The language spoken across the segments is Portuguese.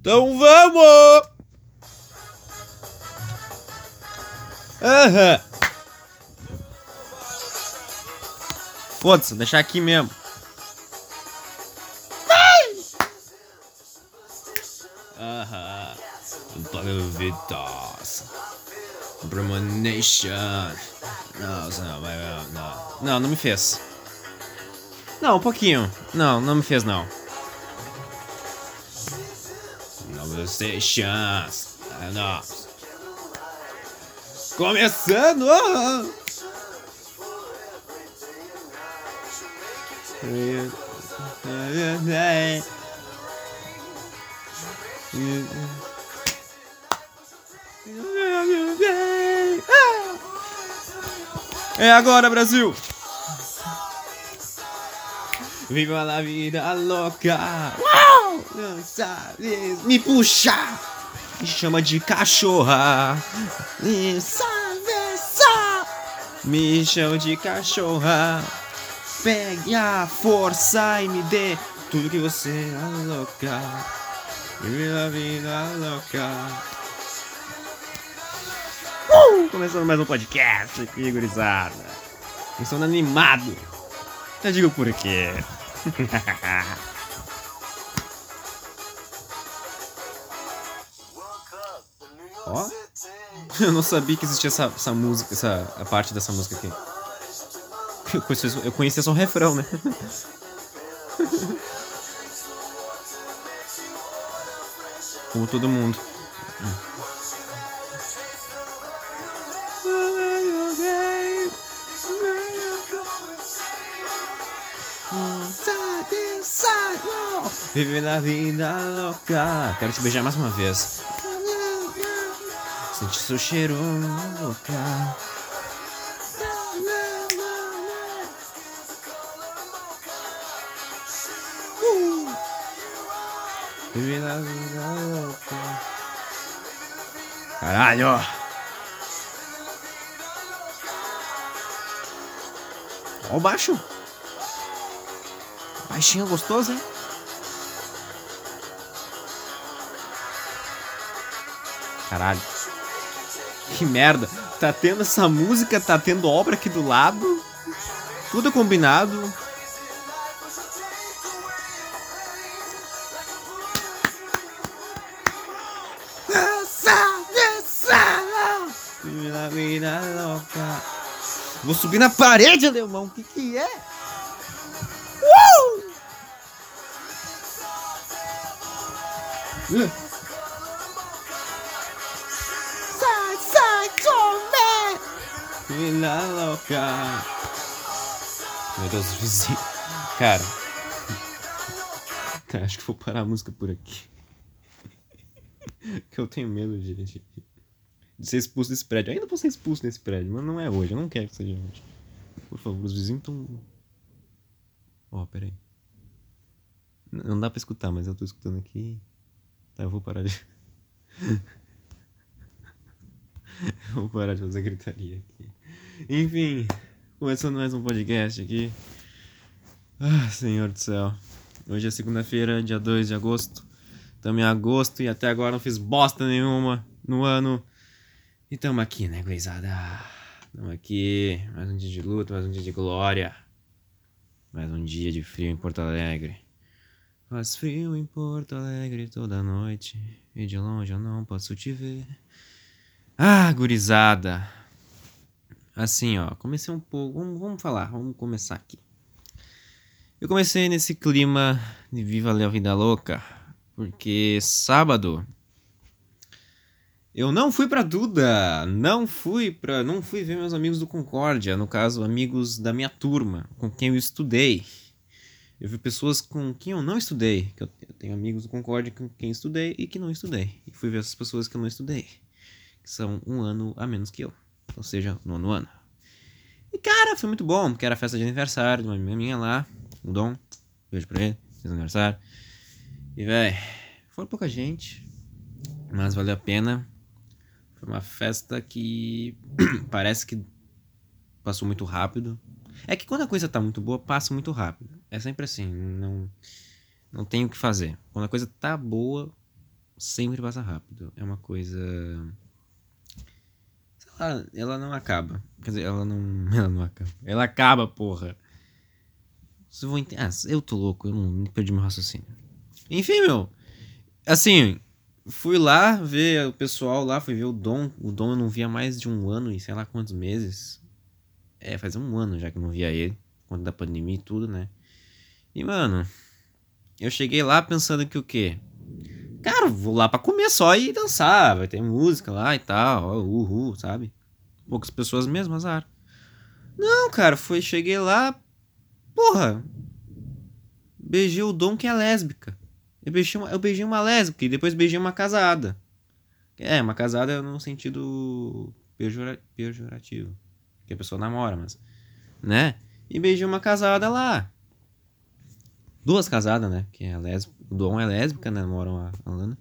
Então vamos! Aham. Foda-se, deixar aqui mesmo. Aham. Vitas. Premonition. Não, não, não. Não, não me fez. Não, um pouquinho. Não, não me fez não. Conversations. Não. Começando! É agora, Brasil! Viva a vida louca! Uau! Sabe me puxar! Me chama de cachorra! Me só! Me chama de cachorra! Pegue a força e me dê tudo que você louca! Viva a vida louca! Uh! Começando mais um podcast aqui, gurizada. Começando animado. Eu digo por quê. Ó. Eu não sabia que existia essa, essa música, essa a parte dessa música aqui. Eu conhecia, eu conhecia só o refrão, né? Como todo mundo. Vive na vida louca. Quero te beijar mais uma vez. Sente seu cheiro louca. Vive na vida louca. Caralho! Ó o baixo. Baixinho gostoso, hein? Caralho. Que merda. Tá tendo essa música, tá tendo obra aqui do lado. Tudo combinado. Vou subir na parede, alemão. O que que é? Uh! Vida louca. Meu Deus, vizinho. Cara. Tá, acho que vou parar a música por aqui. que eu tenho medo de, de, de ser expulso desse prédio. Eu ainda vou ser expulso desse prédio, mas não é hoje. Eu não quero que seja hoje. Por favor, os vizinhos estão. Ó, oh, peraí. Não dá pra escutar, mas eu tô escutando aqui. Tá, eu vou parar de. eu vou parar de fazer gritaria aqui. Enfim, começando mais um podcast aqui. Ah, Senhor do céu. Hoje é segunda-feira, dia 2 de agosto. Estamos em agosto e até agora não fiz bosta nenhuma no ano. E tamo aqui, né, gurizada? Tamo aqui. Mais um dia de luta, mais um dia de glória. Mais um dia de frio em Porto Alegre. Faz frio em Porto Alegre toda noite. E de longe eu não posso te ver. Ah, gurizada. Assim, ó. Comecei um pouco. Vamos, vamos falar, vamos começar aqui. Eu comecei nesse clima de Viva a Vida Louca. Porque sábado eu não fui para Duda, não fui para, não fui ver meus amigos do Concórdia, no caso, amigos da minha turma, com quem eu estudei. Eu vi pessoas com quem eu não estudei, que eu, tenho amigos do Concórdia com quem estudei e que não estudei. E fui ver essas pessoas que eu não estudei, que são um ano a menos que eu, ou seja, nono ano. E cara, foi muito bom, porque era festa de aniversário de uma amiga minha lá, o Dom, beijo pra ele, fez aniversário. E véi, foi pouca gente, mas valeu a pena. Foi uma festa que parece que passou muito rápido. É que quando a coisa tá muito boa, passa muito rápido. É sempre assim, não não tem o que fazer. Quando a coisa tá boa, sempre passa rápido. É uma coisa. Lá, ela não acaba. Quer dizer, ela não. Ela não acaba. Ela acaba, porra. Vocês vão entender. Ah, eu tô louco, eu não perdi meu raciocínio. Enfim, meu. Assim, fui lá ver o pessoal lá, fui ver o Dom. O Dom eu não via mais de um ano e sei lá quantos meses. É, faz um ano já que eu não via ele. Quando da pandemia e tudo, né? E, mano, eu cheguei lá pensando que o quê? Cara, vou lá pra comer só e dançar. Vai ter música lá e tal. Uhul, sabe? Poucas pessoas mesmo, azar. Não, cara, foi, cheguei lá. Porra. Beijei o Dom que é lésbica. Eu beijei, uma, eu beijei uma lésbica e depois beijei uma casada. É, uma casada no sentido pejora, pejorativo. Que a pessoa namora, mas. Né? E beijei uma casada lá. Duas casadas, né? Que é lésbica. O Dom é lésbica, né? Moram a, a Lana.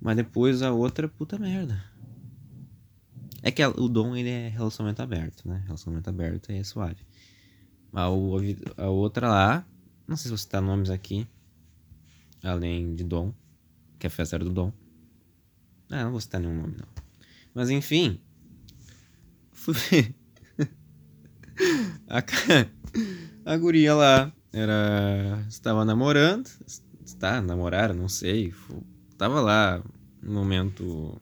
Mas depois a outra, puta merda. É que a, o Dom, ele é relacionamento aberto, né? Relacionamento aberto é suave. A, a outra lá, não sei se você tá nomes aqui, além de Dom, que é a festa do Dom. Ah, não vou citar nenhum nome, não. Mas enfim, fui a, a guria lá era. Estava namorando. Está, namoraram, não sei. Estava lá no momento.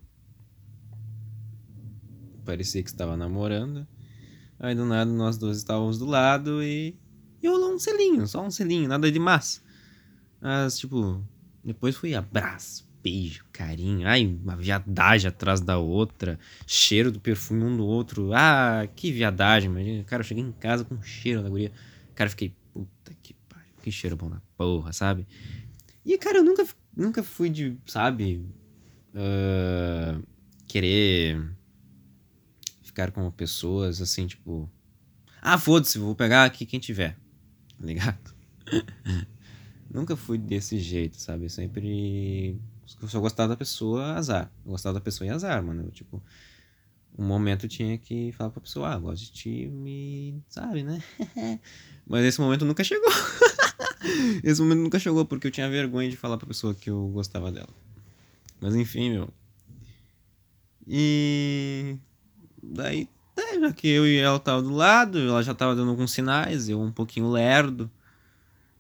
Parecia que estava namorando. Aí do nada nós dois estávamos do lado e. E rolou um selinho, só um selinho, nada de massa. Mas, tipo, depois fui abraço, beijo, carinho. Ai, uma viadagem atrás da outra. Cheiro do perfume um do outro. Ah, que viadagem, imagina. Cara, eu cheguei em casa com cheiro da guria. Cara, fiquei, puta que pariu, que cheiro bom da porra, sabe? E, cara, eu nunca, nunca fui de, sabe, uh, querer ficar com pessoas assim, tipo, ah, foda-se, vou pegar aqui quem tiver, tá ligado? nunca fui desse jeito, sabe? Eu sempre. Se eu gostava da pessoa, azar. Eu gostava da pessoa e azar, mano. Eu, tipo, um momento tinha que falar pra pessoa, ah, gosto de ti, me. sabe, né? Mas esse momento nunca chegou. esse momento nunca chegou porque eu tinha vergonha de falar pra pessoa que eu gostava dela. Mas enfim, meu. E. Daí, né, já que eu e ela tava do lado, ela já tava dando alguns sinais, eu um pouquinho lerdo.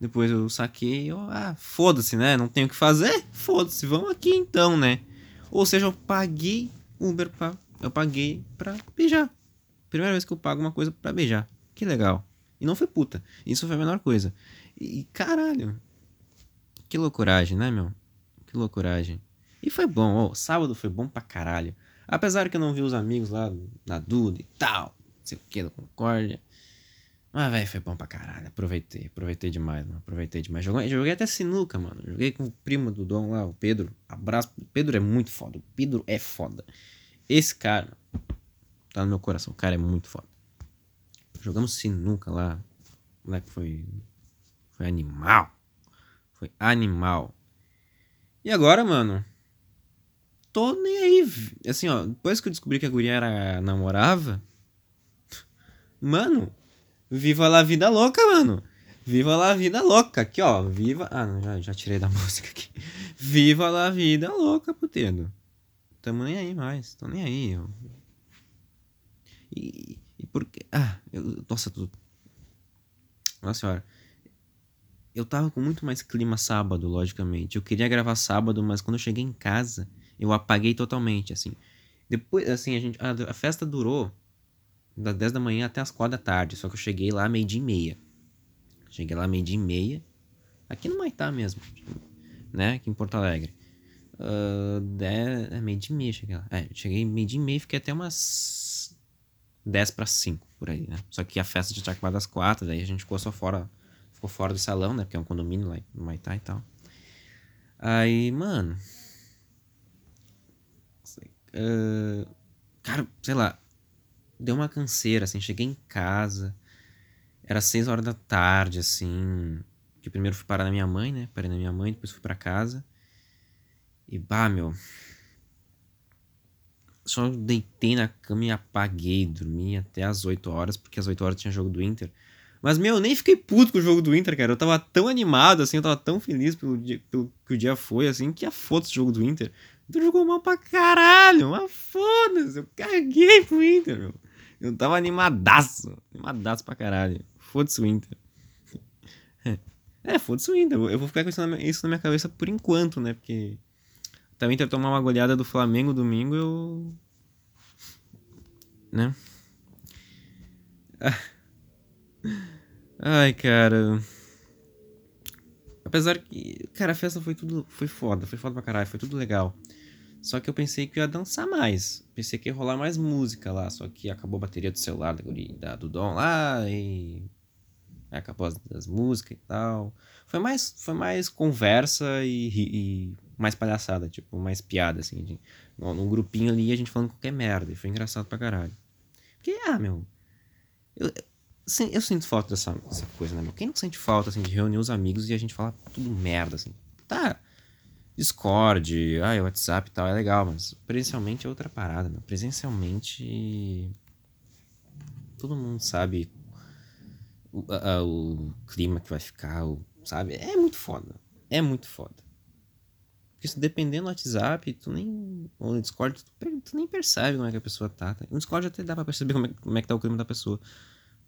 Depois eu saquei, eu, ah, foda-se, né? Não tenho o que fazer? Foda-se, vamos aqui então, né? Ou seja, eu paguei Uber pra eu paguei pra beijar. Primeira vez que eu pago uma coisa pra beijar. Que legal. E não foi puta. Isso foi a menor coisa. E caralho. Que loucuragem, né, meu? Que loucuragem. E foi bom, oh, sábado foi bom pra caralho. Apesar que eu não vi os amigos lá na Duda e tal, não sei o que, da Concórdia. Mas, velho, foi bom pra caralho. Aproveitei, aproveitei demais, mano. Aproveitei demais. Joguei, joguei até sinuca, mano. Joguei com o primo do Dom lá, o Pedro. Abraço. O Pedro é muito foda. O Pedro é foda. Esse cara tá no meu coração. O cara é muito foda. Jogamos sinuca lá. O moleque foi. Foi animal. Foi animal. E agora, mano? Tô nem aí. Assim, ó. Depois que eu descobri que a guria era namorava. Mano. Viva lá a vida louca, mano. Viva lá a vida louca. Aqui, ó. Viva. Ah, já, já tirei da música aqui. Viva lá a vida louca, puteiro. Tamo nem aí mais. Tô nem aí. Eu... E, e porque. Ah, eu, nossa, tudo. Nossa senhora. Eu tava com muito mais clima sábado, logicamente. Eu queria gravar sábado, mas quando eu cheguei em casa, eu apaguei totalmente, assim. Depois, assim, a gente. A, a festa durou das 10 da manhã até as 4 da tarde. Só que eu cheguei lá meio-dia e meia. Cheguei lá meio-dia e meia. Aqui no Maitá mesmo. Né? Aqui em Porto Alegre. Uh, dez, é meio de meia cheguei lá. É, cheguei meio de meia e fiquei até umas 10 para 5 por aí, né? Só que a festa já tinha acabado às 4, daí a gente ficou só fora, ficou fora do salão, né? Porque é um condomínio lá no Maitá e tal. Aí, mano. Uh, cara, sei lá. Deu uma canseira, assim. Cheguei em casa. Era 6 horas da tarde, assim. Que primeiro fui parar na minha mãe, né? Parei na minha mãe, depois fui para casa. E bah, meu. Só deitei na cama e apaguei, dormi até as 8 horas, porque às 8 horas tinha jogo do Inter. Mas, meu, eu nem fiquei puto com o jogo do Inter, cara. Eu tava tão animado, assim, eu tava tão feliz pelo, dia, pelo que o dia foi, assim, que a foto do jogo do Inter. Inter jogou mal pra caralho, mas foda-se, eu caguei pro Inter, meu. Eu tava animadaço, animadaço pra caralho. Foda-se o Inter. É, foda-se o Inter. Eu vou ficar com isso na minha cabeça por enquanto, né? Porque também ter tomar uma goleada do Flamengo domingo, eu. Né? Ai, cara. Apesar que, cara, a festa foi tudo. Foi foda, foi foda pra caralho, foi tudo legal. Só que eu pensei que ia dançar mais. Pensei que ia rolar mais música lá. Só que acabou a bateria do celular da do Dom lá e. Acabou as, as músicas e tal. Foi mais, foi mais conversa e, e mais palhaçada, tipo, mais piada, assim. De, num grupinho ali a gente falando qualquer merda. E foi engraçado pra caralho. Porque, ah, meu. Eu, eu sinto falta dessa, dessa coisa, né, meu? Quem não sente falta, assim, de reunir os amigos e a gente falar tudo merda, assim? Tá. Discord, ah, WhatsApp e tal, é legal, mas presencialmente é outra parada, meu. Presencialmente. Todo mundo sabe o, o clima que vai ficar, o, sabe? É muito foda. É muito foda. Porque se dependendo do WhatsApp, tu nem. Ou no Discord, tu, tu, nem percebe como é que a pessoa tá. tá? No Discord até dá pra perceber como é, como é que tá o clima da pessoa.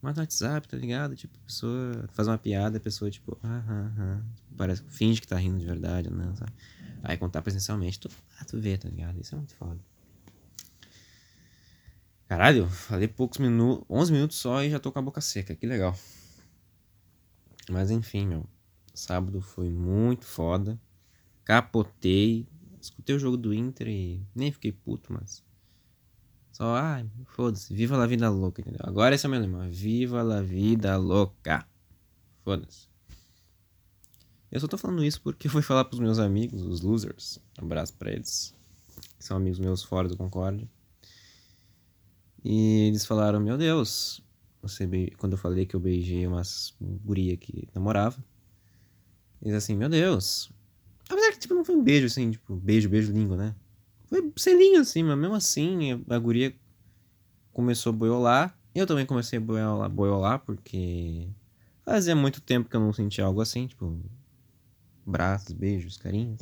Mas no WhatsApp, tá ligado? Tipo, a pessoa faz uma piada, a pessoa, tipo, aham, aham. Parece, finge que tá rindo de verdade, não, sabe? Aí contar presencialmente, tu, ah, tu vê, tá ligado? Isso é muito foda. Caralho, falei poucos minutos, 11 minutos só e já tô com a boca seca, que legal. Mas enfim, meu. Sábado foi muito foda. Capotei. Escutei o jogo do Inter e nem fiquei puto, mas. Só, ai, foda-se. Viva a vida louca, entendeu? Agora esse é o meu lema. Viva a vida louca. Foda-se. Eu só tô falando isso porque eu fui falar pros meus amigos, os losers. Um abraço pra eles. Que são amigos meus fora do Concorde. E eles falaram: Meu Deus, você be... quando eu falei que eu beijei umas guria que namorava. Eles assim: Meu Deus. Apesar que tipo, não foi um beijo assim, tipo, beijo, beijo, língua, né? Foi selinho assim, mas mesmo assim a guria começou a boiolar. Eu também comecei a boiolar, boiolar porque fazia muito tempo que eu não sentia algo assim, tipo, braços, beijos, carinhos,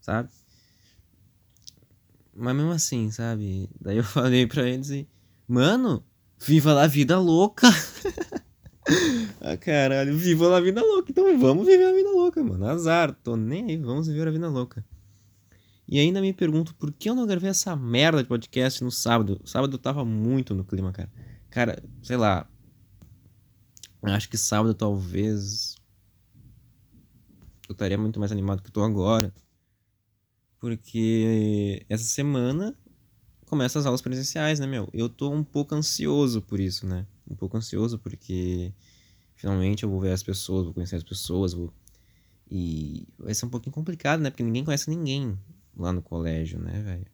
sabe? Mas mesmo assim, sabe? Daí eu falei pra eles e, mano, viva a vida louca! ah, caralho, viva a vida louca! Então vamos viver a vida louca, mano. Azar, tô nem aí, vamos viver a vida louca. E ainda me pergunto por que eu não gravei essa merda de podcast no sábado. Sábado eu tava muito no clima, cara. Cara, sei lá. Acho que sábado talvez eu estaria muito mais animado que eu tô agora. Porque essa semana começa as aulas presenciais, né, meu? Eu tô um pouco ansioso por isso, né? Um pouco ansioso porque finalmente eu vou ver as pessoas, vou conhecer as pessoas, vou... E vai ser um pouquinho complicado, né? Porque ninguém conhece ninguém lá no colégio, né, velho?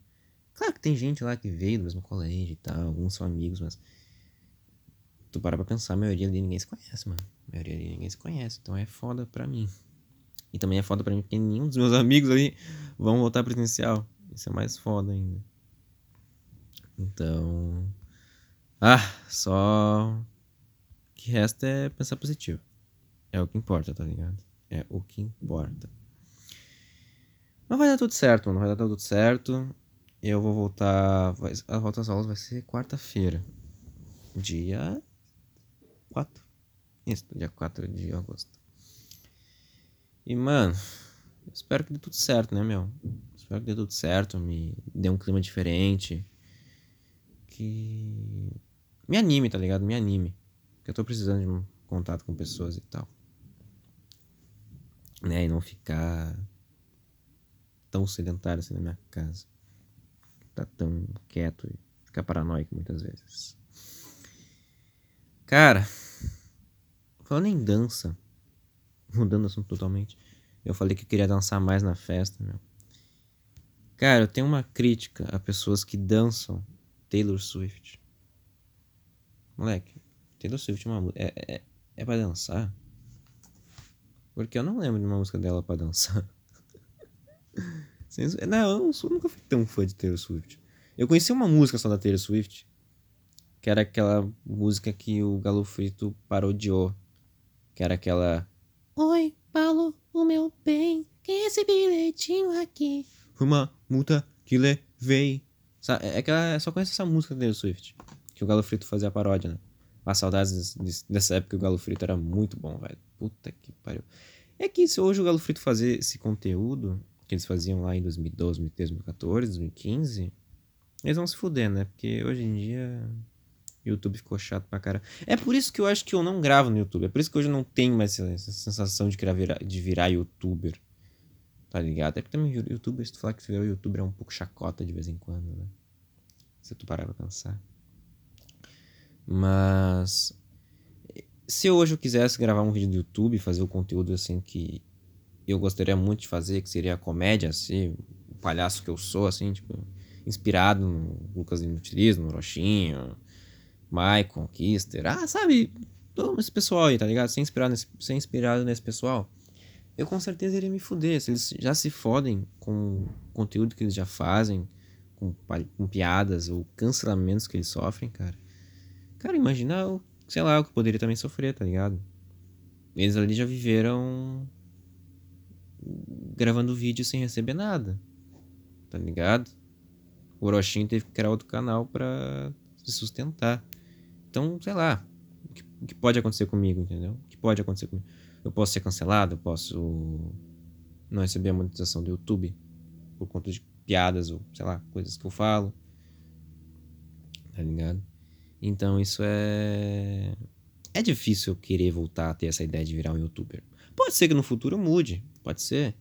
Claro que tem gente lá que veio do mesmo colégio e tal, alguns são amigos, mas. Tu para pra pensar, a maioria ali ninguém se conhece, mano. A maioria ali ninguém se conhece, então é foda pra mim. E também é foda pra mim porque nenhum dos meus amigos ali vão voltar presencial. Isso é mais foda ainda. Então. Ah, só. O que resta é pensar positivo. É o que importa, tá ligado? É o que importa. Mas vai dar tudo certo, mano. Vai dar tudo certo. Eu vou voltar. Vai, a volta às aulas vai ser quarta-feira. Dia 4. Isso, dia 4 de agosto. E, mano, espero que dê tudo certo, né, meu? Espero que dê tudo certo, me dê um clima diferente. Que. Me anime, tá ligado? Me anime. Porque eu tô precisando de um contato com pessoas e tal. Né? E não ficar tão sedentário assim na minha casa. Tá tão quieto e ficar paranoico muitas vezes. Cara, falando em dança, mudando o assunto totalmente, eu falei que eu queria dançar mais na festa, meu. Cara, eu tenho uma crítica a pessoas que dançam Taylor Swift. Moleque, Taylor Swift é uma. É, é, é pra dançar? Porque eu não lembro de uma música dela pra dançar. Não, eu, não nunca fui tão fã de Taylor Swift. Eu conheci uma música só da Taylor Swift, que era aquela música que o Galo Frito parodiou Que era aquela. Oi, Paulo, o meu bem, quem é esse bilhetinho aqui? Foi uma multa que levei. É que ela só conhece essa música do Taylor Swift. Que o Galo Frito fazia paródia, né? As saudades dessa época o Galo Frito era muito bom, velho. Puta que pariu. É que se hoje o Galo Frito fazer esse conteúdo que eles faziam lá em 2012, 2013, 2014, 2015, eles vão se fuder, né? Porque hoje em dia o YouTube ficou chato pra cara. É por isso que eu acho que eu não gravo no YouTube. É por isso que hoje eu não tenho mais essa, sensação de, virar, de virar youtuber. Tá ligado? É que também youtuber, se tu falar que virar youtuber é um pouco chacota de vez em quando, né? Se tu parar pra pensar. Mas. Se hoje eu quisesse gravar um vídeo do YouTube, fazer o conteúdo assim que eu gostaria muito de fazer, que seria a comédia, assim, o palhaço que eu sou, assim, tipo, inspirado no Lucas Inutilismo, no Rochinho, Maicon, Kister, ah, sabe, todo esse pessoal aí, tá ligado? Ser inspirado nesse, ser inspirado nesse pessoal, eu com certeza iria me fuder. Se eles já se fodem com o conteúdo que eles já fazem, com, com piadas ou cancelamentos que eles sofrem, cara. Cara, imagina, sei lá, o que poderia também sofrer, tá ligado? Eles ali já viveram gravando vídeo sem receber nada. Tá ligado? O Orochinho teve que criar outro canal para se sustentar. Então, sei lá. O que, o que, pode acontecer comigo, entendeu? O que pode acontecer comigo? Eu posso ser cancelado, eu posso não receber a monetização do YouTube por conta de piadas ou, sei lá, coisas que eu falo. Tá ligado? Então isso é. É difícil eu querer voltar a ter essa ideia de virar um youtuber. Pode ser que no futuro eu mude, pode ser.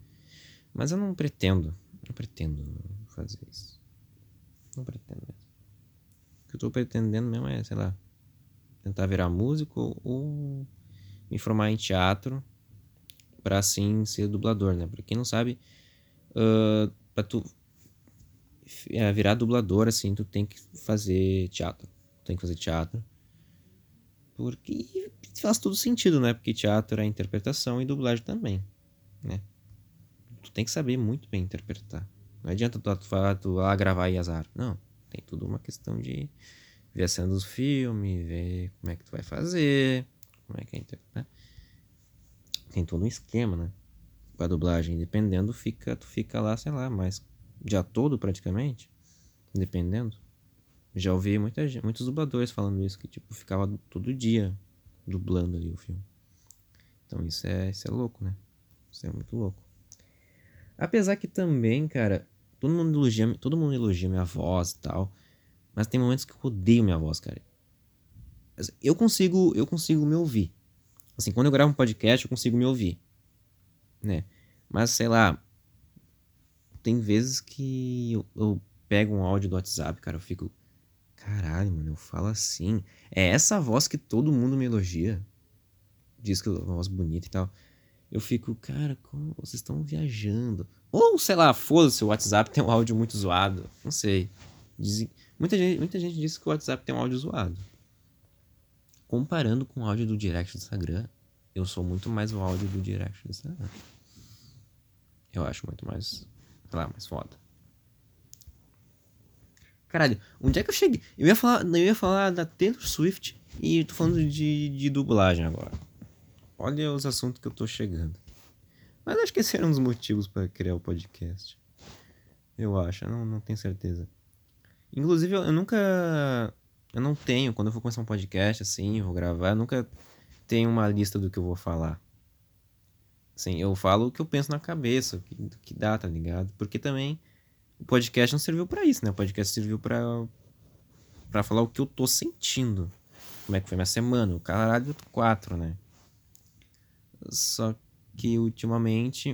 Mas eu não pretendo. Não pretendo fazer isso. Não pretendo mesmo. O que eu tô pretendendo mesmo é, sei lá, tentar virar músico ou me formar em teatro para assim ser dublador, né? Pra quem não sabe, uh, pra tu virar dublador, assim, tu tem que fazer teatro. Tem que fazer teatro. Porque faz todo sentido, né? Porque teatro é interpretação e dublagem também, né? Tu tem que saber muito bem interpretar. Não adianta tu, tu, tu lá gravar e azar. Não. Tem tudo uma questão de ver a cena dos filmes, ver como é que tu vai fazer, como é que é né? Tem todo um esquema, né? Pra dublagem, dependendo, fica, tu fica lá, sei lá, mais dia todo praticamente, dependendo. Já ouvi muita, muitos dubladores falando isso, que tipo, ficava todo dia dublando ali o filme. Então isso é, isso é louco, né? Isso é muito louco. Apesar que também, cara, todo mundo elogia, todo mundo elogia minha voz e tal, mas tem momentos que eu odeio minha voz, cara. Eu consigo, eu consigo me ouvir. Assim, quando eu gravo um podcast, eu consigo me ouvir, né? Mas sei lá, tem vezes que eu, eu pego um áudio do WhatsApp, cara, eu fico, caralho, mano, eu falo assim. É essa voz que todo mundo me elogia. Diz que é uma voz bonita e tal eu fico, cara, como vocês estão viajando? Ou, sei lá, foda-se, o WhatsApp tem um áudio muito zoado. Não sei. Muita, gente, muita gente diz que o WhatsApp tem um áudio zoado. Comparando com o áudio do direct do Instagram, eu sou muito mais o áudio do direct do Instagram. Eu acho muito mais, sei lá, mais foda. Caralho, onde é que eu cheguei? Eu ia falar, eu ia falar da Taylor Swift e tô falando de, de dublagem agora. Olha os assuntos que eu tô chegando. Mas acho que esse era um dos motivos para criar o podcast. Eu acho, eu não, não tenho certeza. Inclusive, eu, eu, nunca. Eu não tenho, quando eu for começar um podcast assim, vou gravar, eu nunca tenho uma lista do que eu vou falar. Assim, eu falo o que eu penso na cabeça, o que, que dá, tá ligado? Porque também o podcast não serviu para isso, né? O podcast serviu para para falar o que eu tô sentindo. Como é que foi minha semana, o caralho 4, né? Só que ultimamente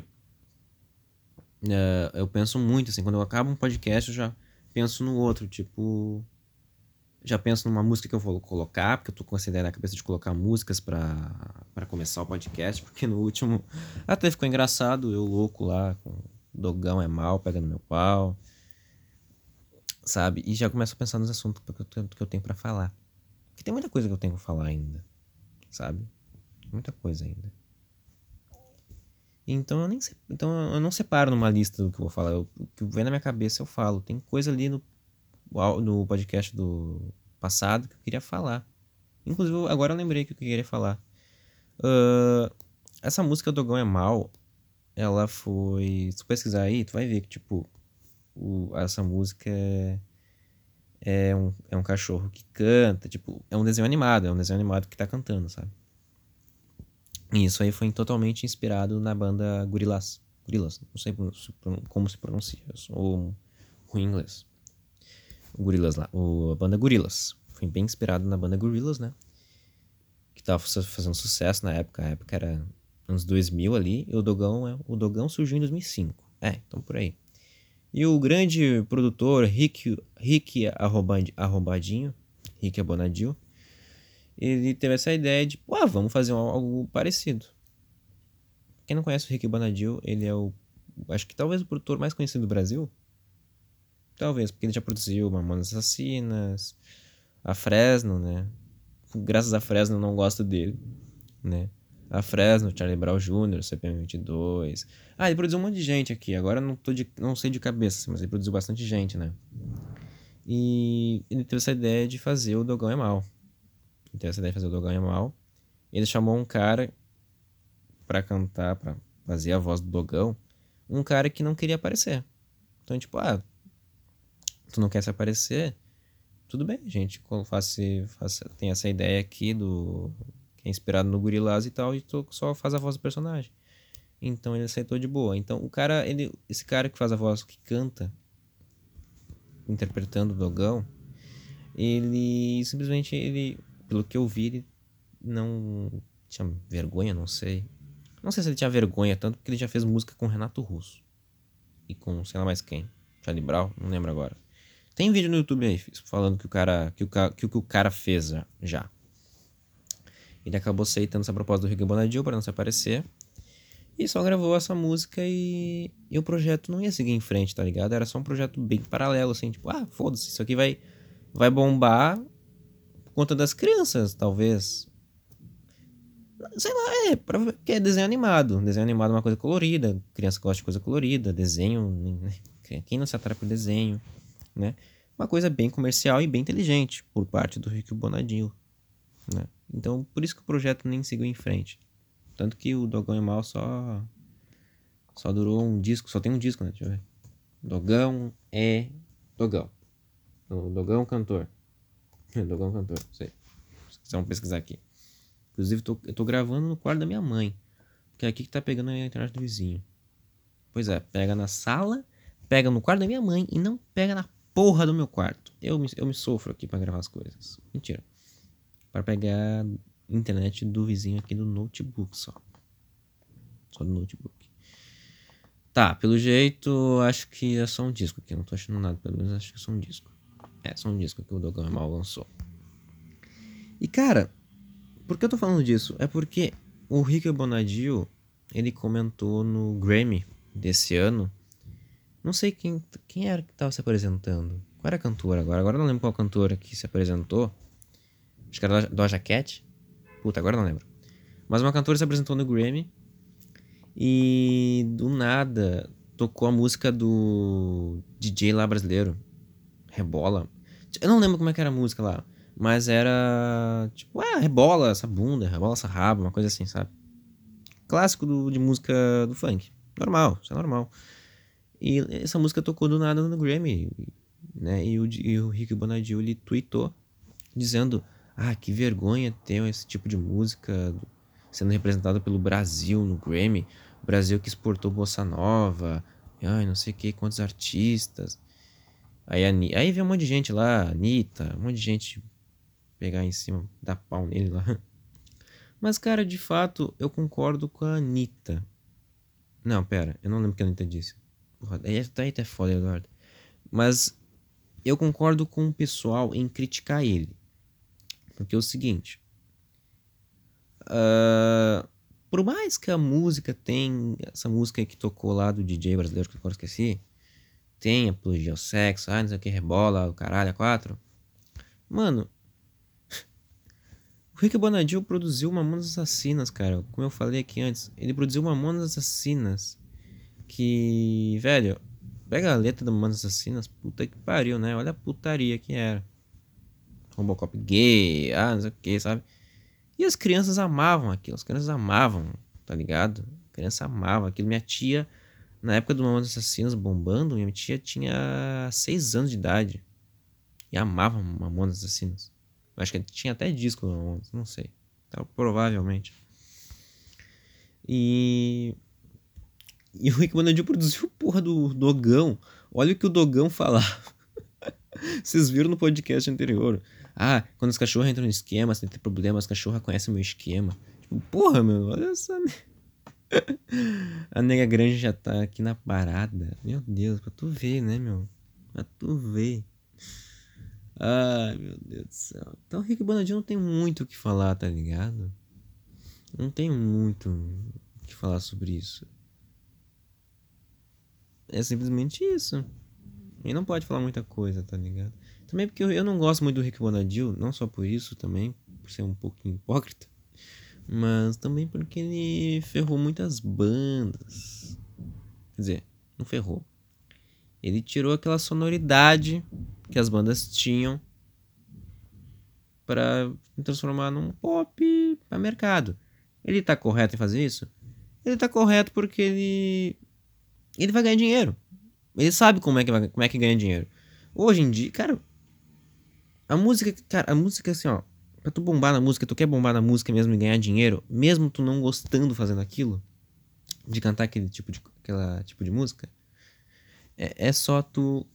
uh, eu penso muito, assim, quando eu acabo um podcast eu já penso no outro, tipo. Já penso numa música que eu vou colocar, porque eu tô com essa ideia na cabeça de colocar músicas para começar o podcast, porque no último até ficou engraçado, eu louco lá, com dogão é mal, pega no meu pau, sabe? E já começo a pensar nos assuntos que eu, tenho para falar. Porque tem muita coisa que eu tenho pra falar ainda, sabe? Muita coisa ainda. Então eu nem então eu não separo numa lista do que eu vou falar. Eu, o que vem na minha cabeça eu falo. Tem coisa ali no, no podcast do passado que eu queria falar. Inclusive, agora eu lembrei que eu queria falar. Uh, essa música Dogão é Mal, ela foi. Se tu pesquisar aí, tu vai ver que, tipo, o, essa música é, é, um, é um cachorro que canta, tipo, é um desenho animado, é um desenho animado que tá cantando, sabe? E isso aí foi totalmente inspirado na banda Gorillaz. Gorillaz, não sei como se pronuncia, ou ruim inglês. O Gorillaz lá, o, a banda Gorillaz. Foi bem inspirado na banda Gorillaz, né? Que tava fazendo sucesso na época, a época era uns 2000 ali, e o Dogão, é, o Dogão surgiu em 2005. É, então por aí. E o grande produtor Rick, Rick Arrombadinho, Rick Abonadil, ele teve essa ideia de, ah, vamos fazer algo parecido. Quem não conhece o Rick Bonadil, ele é o, acho que talvez o produtor mais conhecido do Brasil. Talvez, porque ele já produziu Mamonas Assassinas, a Fresno, né? Graças a Fresno eu não gosto dele, né? A Fresno, Charlie Brown Jr., CPM22. Ah, ele produziu um monte de gente aqui. Agora não, tô de, não sei de cabeça, mas ele produziu bastante gente, né? E ele teve essa ideia de fazer o Dogão é Mal. Ele teve essa ideia de fazer o Dogão é Mal. Ele chamou um cara para cantar, para fazer a voz do Dogão. Um cara que não queria aparecer. Então, tipo, ah, tu não quer se aparecer? Tudo bem, gente. Faça, faça, tem essa ideia aqui do que é inspirado no Gorillaz e tal, e tu só faz a voz do personagem. Então ele aceitou de boa. Então o cara, ele, esse cara que faz a voz que canta, interpretando o Dogão, ele simplesmente, ele, pelo que eu vi, ele não tinha vergonha, não sei. Não sei se ele tinha vergonha tanto, porque ele já fez música com Renato Russo. E com sei lá mais quem. Charlie Brown, não lembro agora. Tem vídeo no YouTube aí falando que o cara que o, que, que o cara fez já. Ele acabou aceitando essa proposta do Rick Bonadil para não se aparecer. E só gravou essa música e, e o projeto não ia seguir em frente, tá ligado? Era só um projeto bem paralelo, assim, tipo, ah, foda-se, isso aqui vai, vai bombar por conta das crianças, talvez. Sei lá, é, porque é desenho animado. Desenho animado é uma coisa colorida, criança gosta de coisa colorida, desenho. Né? Quem não se atrai por desenho, né? Uma coisa bem comercial e bem inteligente por parte do Rick Bonadinho, né? Então, por isso que o projeto nem seguiu em frente. Tanto que o Dogão e Mal só. Só durou um disco, só tem um disco, né? Deixa eu ver. Dogão é. Dogão. O Dogão cantor. Dogão cantor, sei. Vocês vão pesquisar aqui. Inclusive, tô, eu tô gravando no quarto da minha mãe. Que é aqui que tá pegando a internet do vizinho. Pois é, pega na sala, pega no quarto da minha mãe e não pega na porra do meu quarto. Eu me, eu me sofro aqui para gravar as coisas. Mentira para pegar internet do vizinho aqui do notebook só. Só do notebook. Tá, pelo jeito, acho que é só um disco aqui. Não tô achando nada, pelo menos acho que é só um disco. É, só um disco que o Dogão Mal lançou. E cara, por que eu tô falando disso? É porque o Rick Bonadio, ele comentou no Grammy desse ano. Não sei quem, quem era que tava se apresentando. Qual era a cantora agora? Agora não lembro qual cantora que se apresentou. Acho que era Doja Cat. Puta, agora não lembro. Mas uma cantora se apresentou no Grammy. E do nada tocou a música do DJ lá brasileiro. Rebola. Eu não lembro como é que era a música lá. Mas era tipo, ah, rebola essa bunda, rebola essa raba, uma coisa assim, sabe? Clássico do, de música do funk. Normal, isso é normal. E essa música tocou do nada no Grammy, né? E o, e o Rick Bonadil, ele tweetou dizendo ah, que vergonha ter esse tipo de música sendo representada pelo Brasil no Grammy. O Brasil que exportou bossa nova, ai, não sei o que, quantos artistas. Aí, a, aí vem um monte de gente lá, Anitta, um monte de gente pegar em cima, dar pau nele lá. Mas, cara, de fato, eu concordo com a Anitta. Não, pera, eu não lembro o que a Anitta disse. Porra, aí tá, aí é foda, Eduardo. Mas eu concordo com o pessoal em criticar ele. Porque é o seguinte. Uh, por mais que a música tem. Essa música que tocou lá do DJ brasileiro que eu agora esqueci. Tem apologia ao sexo, ah, não sei o que, rebola, o caralho, a quatro. Mano. O Rick Bonadil produziu Mamonas Assassinas, cara. Como eu falei aqui antes. Ele produziu Mamonas Assassinas. Que. Velho. Pega a letra do Mamonas Assassinas. Puta que pariu, né? Olha a putaria que era. Robocop gay, ah, não sei o que, sabe? E as crianças amavam aquilo, as crianças amavam, tá ligado? A criança amava aquilo. Minha tia, na época do Mamonas Assassinos bombando, minha tia tinha seis anos de idade. E amava Mamonas Assassinos. Acho que tinha até disco do Mamonas, não sei. Então, provavelmente. E. E o Rick Bonadio produziu porra do Dogão. Olha o que o Dogão falava. Vocês viram no podcast anterior. Ah, quando os cachorros entram no esquema, se tem problemas, as cachorras conhecem o meu esquema. Tipo, porra, meu, olha essa. A nega grande já tá aqui na parada. Meu Deus, pra tu ver, né, meu? Pra tu ver. Ai, meu Deus do céu. Então o Rick Bonadinho não tem muito o que falar, tá ligado? Não tem muito o que falar sobre isso. É simplesmente isso. E não pode falar muita coisa, tá ligado? Também porque eu, eu não gosto muito do Rick Bonadil, não só por isso também, por ser um pouquinho hipócrita, mas também porque ele ferrou muitas bandas. Quer dizer, não ferrou. Ele tirou aquela sonoridade que as bandas tinham para transformar num pop para mercado. Ele tá correto em fazer isso? Ele tá correto porque ele ele vai ganhar dinheiro. Ele sabe como é que vai, como é que ganha dinheiro. Hoje em dia, cara, a música, cara, a música assim, ó, pra tu bombar na música, tu quer bombar na música mesmo e ganhar dinheiro, mesmo tu não gostando fazendo aquilo, de cantar aquele tipo de, aquela tipo de música, é, é só tu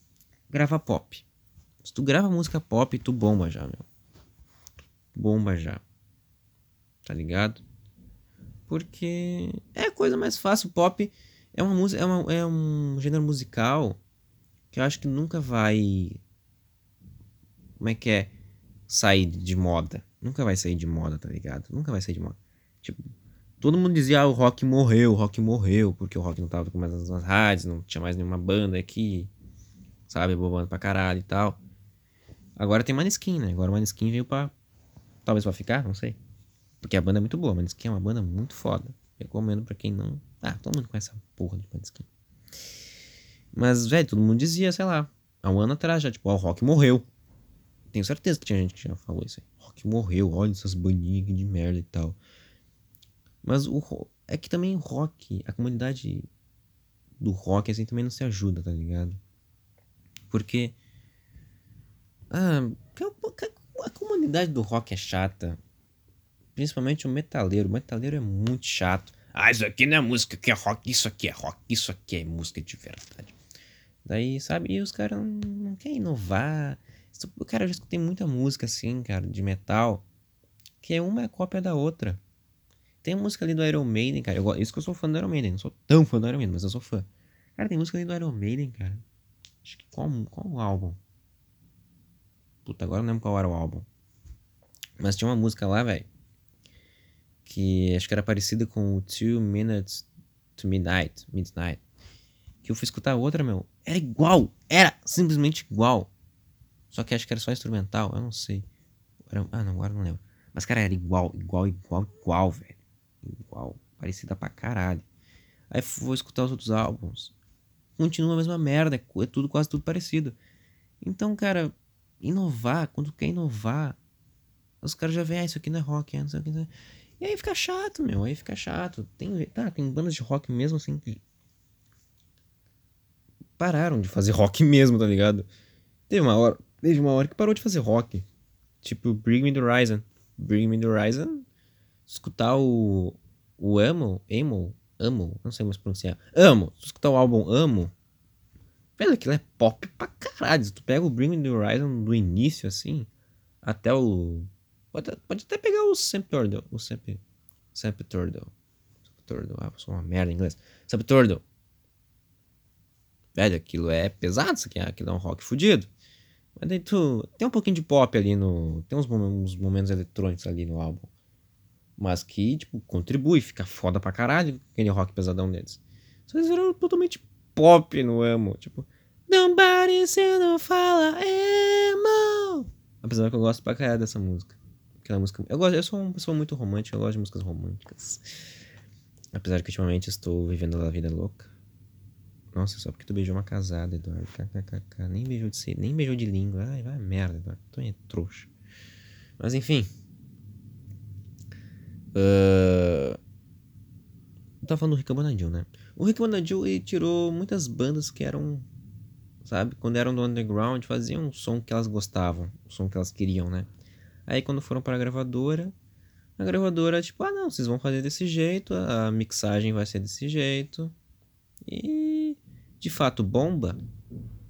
gravar pop. Se tu grava música pop, tu bomba já, meu. Bomba já. Tá ligado? Porque é coisa mais fácil. Pop é uma música, é, é um gênero musical que eu acho que nunca vai. Como é que é? Sair de moda. Nunca vai sair de moda, tá ligado? Nunca vai sair de moda. Tipo, todo mundo dizia, ah, o rock morreu, o rock morreu, porque o rock não tava com mais nas rádios, não tinha mais nenhuma banda aqui, sabe, bobando pra caralho e tal. Agora tem Maneskin, né? Agora o Maneskin veio pra. Talvez pra ficar, não sei. Porque a banda é muito boa. Maneskin é uma banda muito foda. Recomendo pra quem não. Ah, todo mundo conhece essa porra de Maneskin. Mas, velho, todo mundo dizia, sei lá, há um ano atrás já, tipo, ó, o rock morreu. Tenho certeza que tinha gente que já falou isso aí. Rock morreu, olha essas bandinhas de merda e tal. Mas o é que também o rock, a comunidade do rock assim também não se ajuda, tá ligado? Porque ah, a comunidade do rock é chata. Principalmente o metaleiro. O metaleiro é muito chato. Ah, isso aqui não é música, que é rock, isso aqui é rock, isso aqui é música de verdade. Daí, sabe, e os caras não, querem inovar. Cara, já escutei muita música assim, cara, de metal, que é uma cópia da outra. Tem música ali do Iron Maiden, cara. Eu, isso que eu sou fã do Iron Maiden. Não sou tão fã do Iron Maiden, mas eu sou fã. Cara, tem música ali do Iron Maiden, cara. Acho que qual, qual álbum? Puta, agora não lembro qual era o álbum. Mas tinha uma música lá, velho. Que acho que era parecida com Two Minutes to Midnight. Midnight. Que eu fui escutar outra, meu. Era igual. Era simplesmente igual. Só que acho que era só instrumental. Eu não sei. Era, ah, não, agora não lembro. Mas, cara, era igual, igual, igual, igual, velho. Igual. Parecida pra caralho. Aí vou escutar os outros álbuns. Continua a mesma merda. É tudo, quase tudo parecido. Então, cara, inovar, quando quer inovar, os caras já veem, ah, isso aqui não é rock, é, não sei o que. Não é. E aí fica chato, meu, aí fica chato. Tem, tá, tem bandas de rock mesmo assim que pararam de fazer rock mesmo, tá ligado? Teve uma hora, teve uma hora que parou de fazer rock. Tipo, Bring Me The Horizon. Bring Me The Horizon, escutar o o Amo, Amo, Amo, não sei mais pronunciar. Amo, escutar o álbum Amo, Velho, aquilo é pop pra caralho. Se tu pega o Bring Me The Horizon do início, assim, até o... Pode, pode até pegar o Semptordle. O Semp... Semptordle. Semptordle. Ah, sou uma merda em inglês. Semptordle. Velho, aquilo é pesado, isso aqui. Aquilo é um rock fudido. Mas daí tu... Tem um pouquinho de pop ali no... Tem uns, uns momentos eletrônicos ali no álbum. Mas que, tipo, contribui. Fica foda pra caralho aquele rock pesadão deles. Só eles viram totalmente pop no emo. Tipo, Nobody se não fala emo. Apesar que eu gosto pra caralho dessa música. Aquela música. Eu, gosto, eu sou uma pessoa muito romântica, eu gosto de músicas românticas. Apesar que ultimamente estou vivendo a vida louca. Nossa, só porque tu beijou uma casada, Eduardo. KKKK. Nem beijou de nem beijou de língua. Ai, vai merda, Eduardo. Tu é trouxa. Mas enfim. Uh... Tava falando do Rick Bonadil, né? O Rick Bonadil ele tirou muitas bandas que eram, sabe, quando eram do underground, faziam um som que elas gostavam, o som que elas queriam, né? Aí quando foram para a gravadora, a gravadora, tipo, ah não, vocês vão fazer desse jeito, a mixagem vai ser desse jeito. E de fato bomba,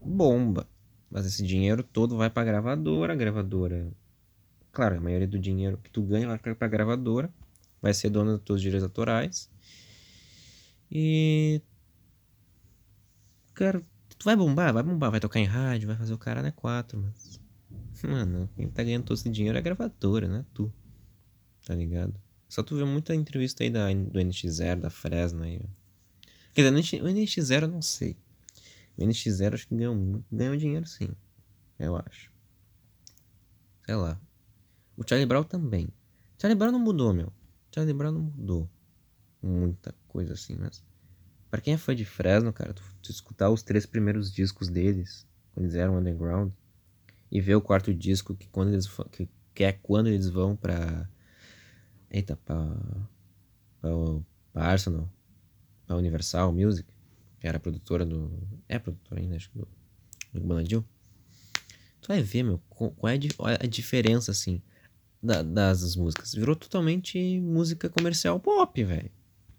bomba. Mas esse dinheiro todo vai para a gravadora, a gravadora. Claro, a maioria do dinheiro que tu ganha vai para a gravadora, vai ser dona dos teus direitos autorais. E cara, tu vai bombar, vai bombar, vai tocar em rádio, vai fazer o cara na 4, mas mano, quem tá ganhando todo esse dinheiro é a gravadora, né? Tu. Tá ligado? Só tu vê muita entrevista aí da, do NX0, da Fresno aí. Quer dizer, o NX0 eu não sei. O NX0 acho que ganhou, ganhou dinheiro sim. Eu acho. Sei lá. O Charlie Brown também. Charlie Brown não mudou, meu. Charlie Brown não mudou. Muita coisa assim, mas. Pra quem é fã de Fresno, cara, tu, tu escutar os três primeiros discos deles, quando eles eram underground, e ver o quarto disco, que quando eles que, que é quando eles vão pra. Eita, pra. pra, Arsenal, pra Universal Music que era produtora do. É produtora ainda, acho que do. Do. Tu vai ver, meu, qual é a diferença, assim, da, das músicas. Virou totalmente música comercial pop, velho.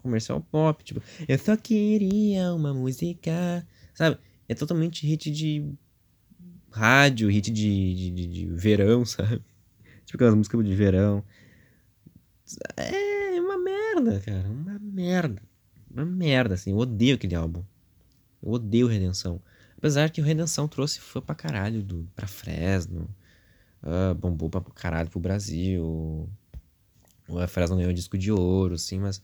Comercial pop, tipo, eu só queria uma música. Sabe? É totalmente hit de rádio, hit de, de, de, de verão, sabe? Tipo aquelas músicas de verão. É uma merda, cara. Uma merda. Uma merda, assim. Eu odeio aquele álbum. Eu odeio Redenção. Apesar que o Redenção trouxe fã pra caralho do, pra Fresno. Uh, bombou pra caralho pro Brasil. O Fresno ganhou disco de ouro, assim, mas.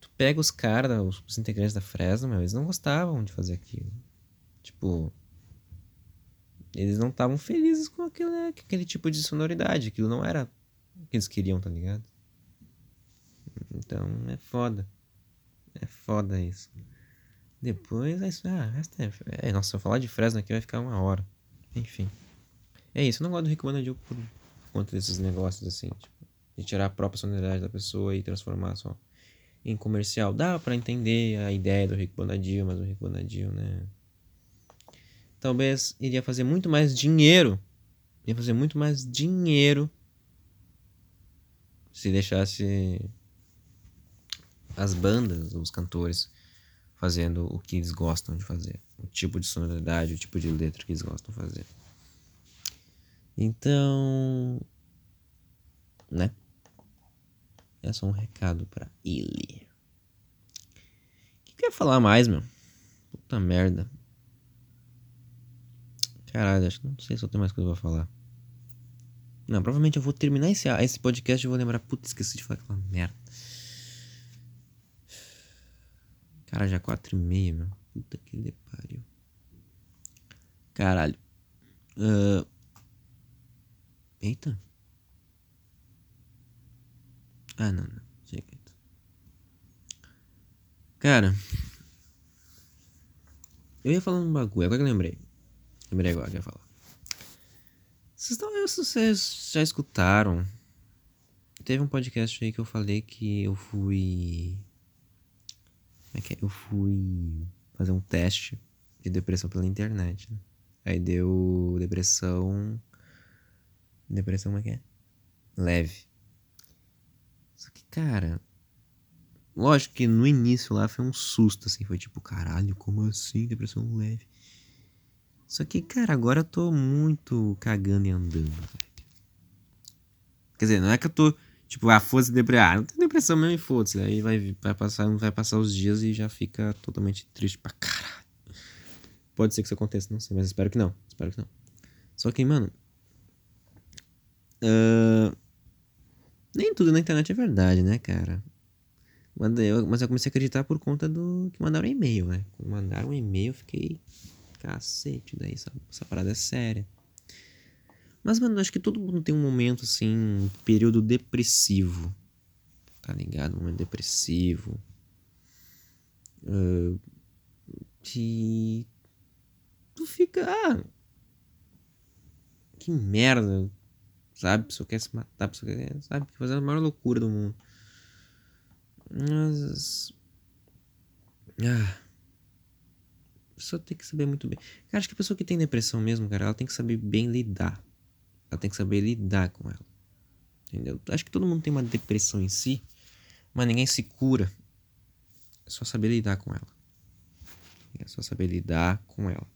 Tu pega os caras, os, integrantes da Fresno, meu, eles não gostavam de fazer aquilo. Tipo. Eles não estavam felizes com aquilo, né, aquele tipo de sonoridade. Aquilo não era o que eles queriam, tá ligado? Então é foda. É foda isso. Depois é isso. Ah, é, é, nossa, se eu falar de Fresno aqui vai ficar uma hora. Enfim. É isso. Eu não gosto do Rick Bonadil por conta desses negócios assim. Tipo, de tirar a própria sonoridade da pessoa e transformar só em comercial. Dá para entender a ideia do Rick Bonadil, mas o Rick Bonadil, né? Talvez iria fazer muito mais dinheiro. Ia fazer muito mais dinheiro se deixasse as bandas, os cantores fazendo o que eles gostam de fazer, o tipo de sonoridade, o tipo de letra que eles gostam de fazer. Então, né? É só um recado para ele. O que, que eu ia falar mais, meu? Puta merda. Caralho, acho que não sei se eu tenho mais coisa pra falar. Não, provavelmente eu vou terminar esse, esse podcast e vou lembrar. Puta, esqueci de falar aquela merda. Cara, já quatro e meia, meu. Puta que lhe pariu. Caralho. Uh... Eita. Ah, não, não. Chega. Cara. Eu ia falando um bagulho, agora que eu lembrei. Lembrei agora que eu ia falar. Vocês, não, vocês já escutaram? Teve um podcast aí que eu falei que eu fui é que eu fui fazer um teste de depressão pela internet. Né? Aí deu depressão. Depressão como é que é? Leve. Só que, cara. Lógico que no início lá foi um susto, assim. Foi tipo, caralho, como assim? Depressão leve. Só que, cara, agora eu tô muito cagando e andando, velho. Quer dizer, não é que eu tô Tipo, a foda-se depressão. Ah, não tem depressão mesmo e foda-se. Aí vai, vai, passar, vai passar os dias e já fica totalmente triste pra caralho. Pode ser que isso aconteça, não sei, mas espero que não. Espero que não. Só que, mano. Uh, nem tudo na internet é verdade, né, cara? Mas eu, comecei a acreditar por conta do que mandaram e-mail, né? Mandaram um e-mail, fiquei. Cacete, daí essa, essa parada é séria. Mas, mano, acho que todo mundo tem um momento, assim, um período depressivo. Tá ligado? Um momento depressivo. Uh, que. Tu fica. Ah, que merda. Sabe? A pessoa quer se matar, pessoa quer. Sabe? Fazer a maior loucura do mundo. Mas. Ah. A pessoa tem que saber muito bem. Cara, acho que a pessoa que tem depressão mesmo, cara, ela tem que saber bem lidar. Ela tem que saber lidar com ela. Entendeu? Acho que todo mundo tem uma depressão em si, mas ninguém se cura. É só saber lidar com ela. É só saber lidar com ela.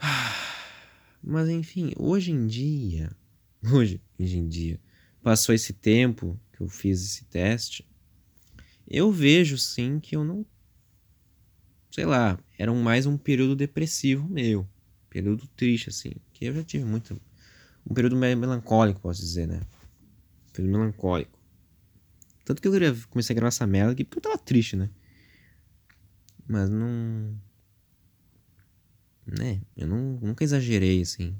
Mas enfim, hoje em dia, hoje, hoje em dia, passou esse tempo que eu fiz esse teste, eu vejo sim que eu não sei lá, era mais um período depressivo meu, período triste assim, que eu já tive muito um período melancólico, posso dizer, né? Um período melancólico. Tanto que eu comecei a gravar essa merda aqui porque eu tava triste, né? Mas não né? Eu não, nunca exagerei assim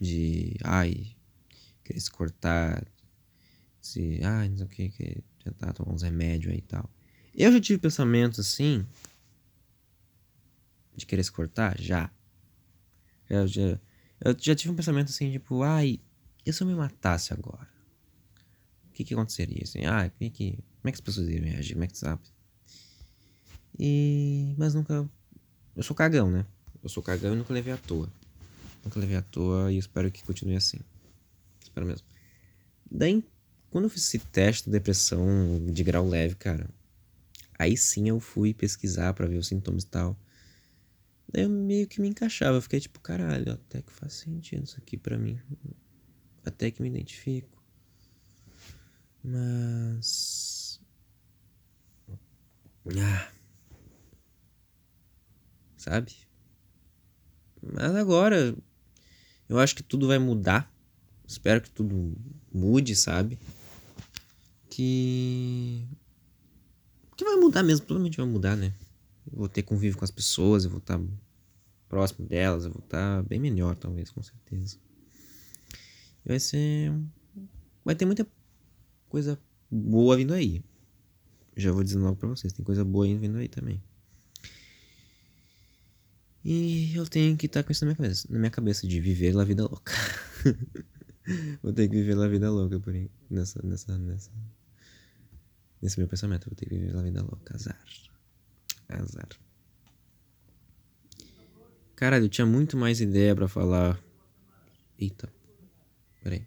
de ai, querer se cortar, se ai, não sei o que tentar tomar uns remédios aí e tal. Eu já tive pensamentos assim de querer se cortar? Já. Eu já, eu já tive um pensamento assim, tipo, ai, e se eu me matasse agora? O que que aconteceria? Assim, ah, que, que, como é que as pessoas iriam reagir? Como é que sabe? E. Mas nunca. Eu sou cagão, né? Eu sou cagão e nunca levei à toa. Nunca levei à toa e espero que continue assim. Espero mesmo. Daí, quando eu fiz esse teste de depressão de grau leve, cara, aí sim eu fui pesquisar para ver os sintomas e tal. Eu meio que me encaixava. Fiquei tipo, caralho, até que faz sentido isso aqui para mim. Até que me identifico. Mas. Ah. Sabe? Mas agora eu acho que tudo vai mudar. Espero que tudo mude, sabe? Que. Que vai mudar mesmo, totalmente vai mudar, né? Vou ter convívio com as pessoas, eu vou estar próximo delas, eu vou estar bem melhor, talvez, com certeza. Vai ser. Vai ter muita coisa boa vindo aí. Já vou dizendo logo pra vocês, tem coisa boa vindo aí também. E eu tenho que estar tá com isso na minha cabeça, na minha cabeça de viver a vida louca. vou ter que viver a vida louca por aí, nessa, nessa, nessa, nesse meu pensamento. Vou ter que viver a vida louca, azar, azar. Cara, eu tinha muito mais ideia para falar. Eita, peraí.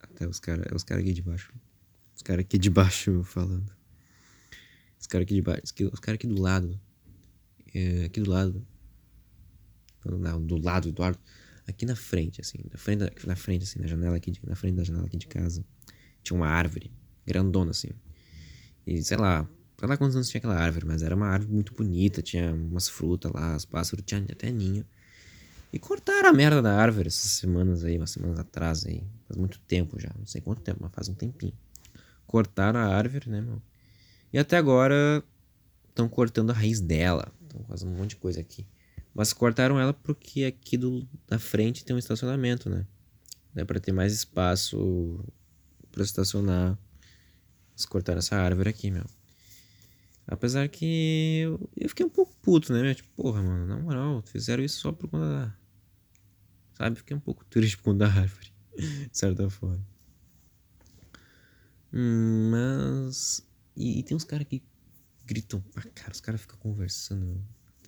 Até os caras, os caras aqui de baixo, os caras aqui de baixo falando. Os caras aqui de baixo, os caras aqui do lado é, aqui do lado. Não, do lado, Eduardo. Aqui na frente, assim, na frente, na frente, assim, na janela aqui, de, na frente da janela aqui de casa, tinha uma árvore, grandona, assim. E sei lá, sei lá quantos anos tinha aquela árvore, mas era uma árvore muito bonita, tinha umas frutas lá, os pássaros tinham até ninho. E cortaram a merda da árvore essas semanas aí, umas semanas atrás aí. Faz muito tempo já, não sei quanto tempo, mas faz um tempinho. Cortaram a árvore, né, meu? E até agora estão cortando a raiz dela. Estão fazendo um monte de coisa aqui. Mas cortaram ela porque aqui do, da frente tem um estacionamento, né? É para ter mais espaço para estacionar. Eles cortaram essa árvore aqui, meu. Apesar que eu, eu fiquei um pouco puto, né? Tipo, porra, mano, na moral, fizeram isso só por conta da. Sabe? Fiquei um pouco triste por conta da árvore, de certa forma. Hum, mas. E, e tem uns caras que gritam pra cara, os caras ficam conversando.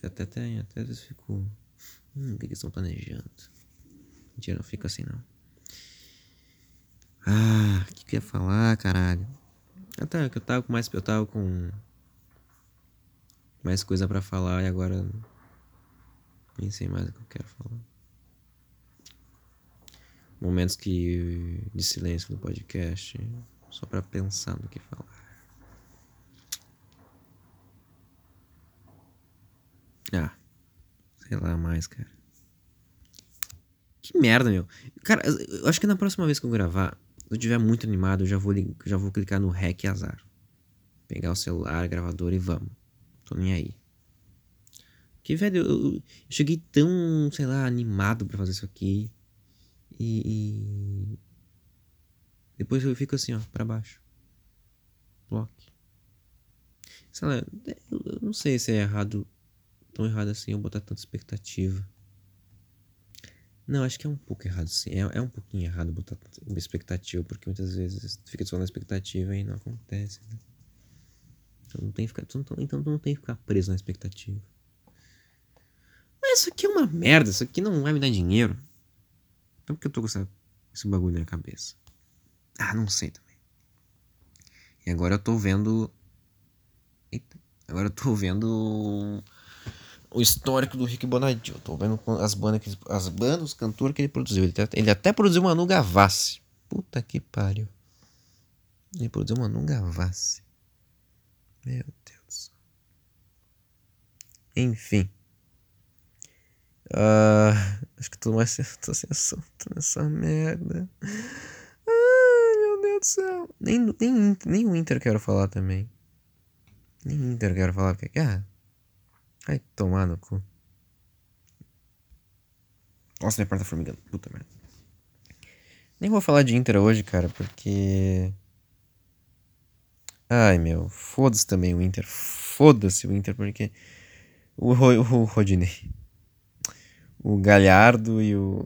Até, até, até às vezes fico. Hum, o que eles estão planejando? Mentira, não fica assim não. Ah, o que, que eu ia falar, caralho? Até que eu tava com mais. Eu tava com. Mais coisa pra falar e agora. Nem sei mais o que eu quero falar. Momentos que. de silêncio no podcast. Só pra pensar no que falar. Ah, sei lá mais, cara. Que merda, meu. Cara, eu acho que na próxima vez que eu gravar, se eu estiver muito animado, eu já vou, já vou clicar no REC azar. Pegar o celular, gravador e vamos. Tô nem aí. Que, velho, eu, eu cheguei tão, sei lá, animado para fazer isso aqui. E, e, Depois eu fico assim, ó, pra baixo. Block. Sei lá, eu não sei se é errado tão errado assim eu botar tanta expectativa. Não, acho que é um pouco errado, sim. É, é um pouquinho errado botar expectativa, porque muitas vezes fica só na expectativa e não acontece, né? Então não tem que ficar, então tu não tem que ficar preso na expectativa. Mas isso aqui é uma merda, isso aqui não vai me dar dinheiro. Então por que eu tô com essa, esse bagulho na cabeça? Ah, não sei também. E agora eu tô vendo. Eita. Agora eu tô vendo o histórico do Rick Bonadio. Tô vendo as bandas, que, as bandas, os cantores que ele produziu. Ele até, ele até produziu Manu Gavassi. Puta que pariu. Ele produziu Manu Gavassi. Meu Deus. Enfim. Uh, acho que tô mais tô sem assunto nessa merda. Ai, meu Deus do céu. Nem, nem, nem o Inter quero falar também. Nem o Inter quero falar porque. Ah, vai tomar no cu. Nossa, minha porta tá formigando. Puta merda. Nem vou falar de Inter hoje, cara, porque. Ai, meu. Foda-se também o Inter. Foda-se o Inter, porque. O, o, o Rodinei o Galhardo e o.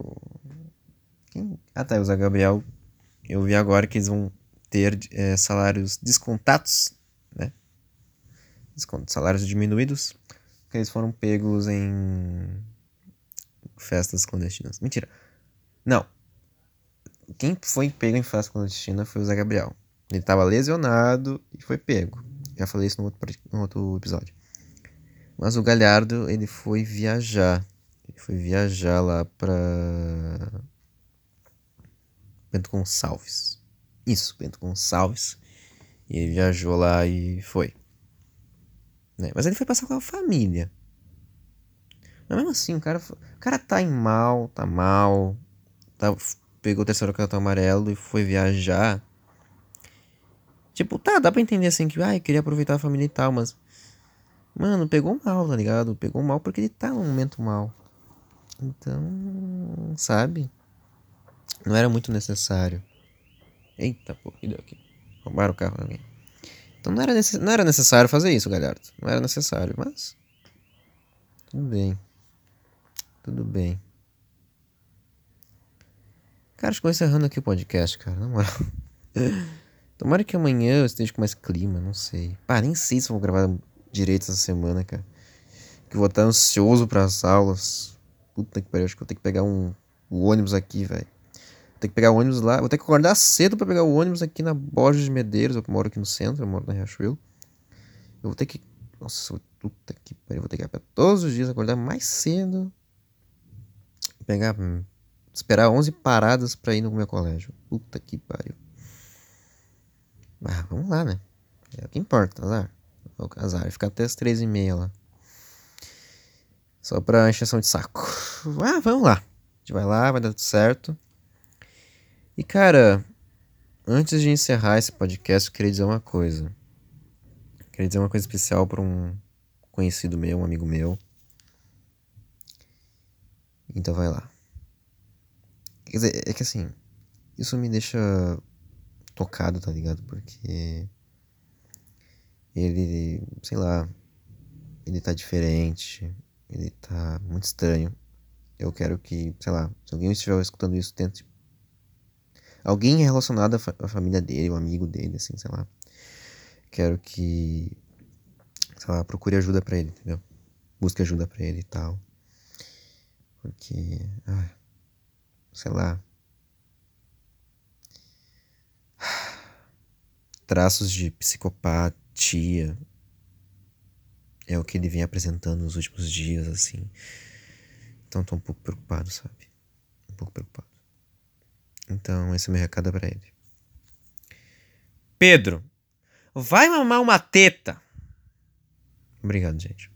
Quem? Ah tá, o Zé Gabriel. Eu vi agora que eles vão ter é, salários descontados, né? salários diminuídos, porque eles foram pegos em festas clandestinas. Mentira. Não. Quem foi pego em festa clandestina foi o Zé Gabriel. Ele estava lesionado e foi pego. Já falei isso no outro, no outro episódio. Mas o Galhardo, ele foi viajar foi viajar lá pra Bento Gonçalves. Isso, Bento Gonçalves. E ele viajou lá e foi. Né? Mas ele foi passar com a família. Mas mesmo assim, o cara, o cara tá em mal, tá mal. Tá, pegou o terceiro cartão amarelo e foi viajar. Tipo, tá, dá pra entender assim que, ai, ah, queria aproveitar a família e tal, mas. Mano, pegou mal, tá ligado? Pegou mal porque ele tá num momento mal. Então, sabe? Não era muito necessário. Eita, pô, que deu aqui? Roubaram o carro de alguém. Então não era, necess... não era necessário fazer isso, galera. Não era necessário, mas. Tudo bem. Tudo bem. Cara, estou encerrando aqui o podcast, cara. Na moral. Tomara que amanhã eu esteja com mais clima, não sei. Pá, nem sei se vou gravar direito essa semana, cara. Que vou estar ansioso para as aulas. Puta que pariu, acho que vou ter que pegar um, o ônibus aqui, velho. Vou ter que pegar o ônibus lá. Vou ter que acordar cedo pra pegar o ônibus aqui na Borges de Medeiros. Eu moro aqui no centro, eu moro na Riachuelo. Eu vou ter que. Nossa, puta que pariu. Vou ter que ir todos os dias, acordar mais cedo. Pegar. Hum, esperar 11 paradas pra ir no meu colégio. Puta que pariu. Ah, vamos lá, né? É o que importa, azar. É azar. Ficar até as 13h30 lá. Só pra encheção de saco. Ah, vamos lá. A gente vai lá, vai dar tudo certo. E cara, antes de encerrar esse podcast, eu queria dizer uma coisa. Eu queria dizer uma coisa especial para um conhecido meu, um amigo meu. Então vai lá. Quer dizer, é que assim, isso me deixa tocado, tá ligado? Porque ele, sei lá, ele tá diferente, ele tá muito estranho. Eu quero que, sei lá, se alguém estiver escutando isso, tente. Alguém relacionado à, fa à família dele, um amigo dele, assim, sei lá. Quero que, sei lá, procure ajuda para ele, entendeu? Busque ajuda para ele e tal. Porque, ah, sei lá. Traços de psicopatia, é o que ele vem apresentando nos últimos dias, assim. Então tô um pouco preocupado, sabe? Um pouco preocupado. Então, esse é o meu recado para ele. Pedro, vai mamar uma teta. Obrigado, gente.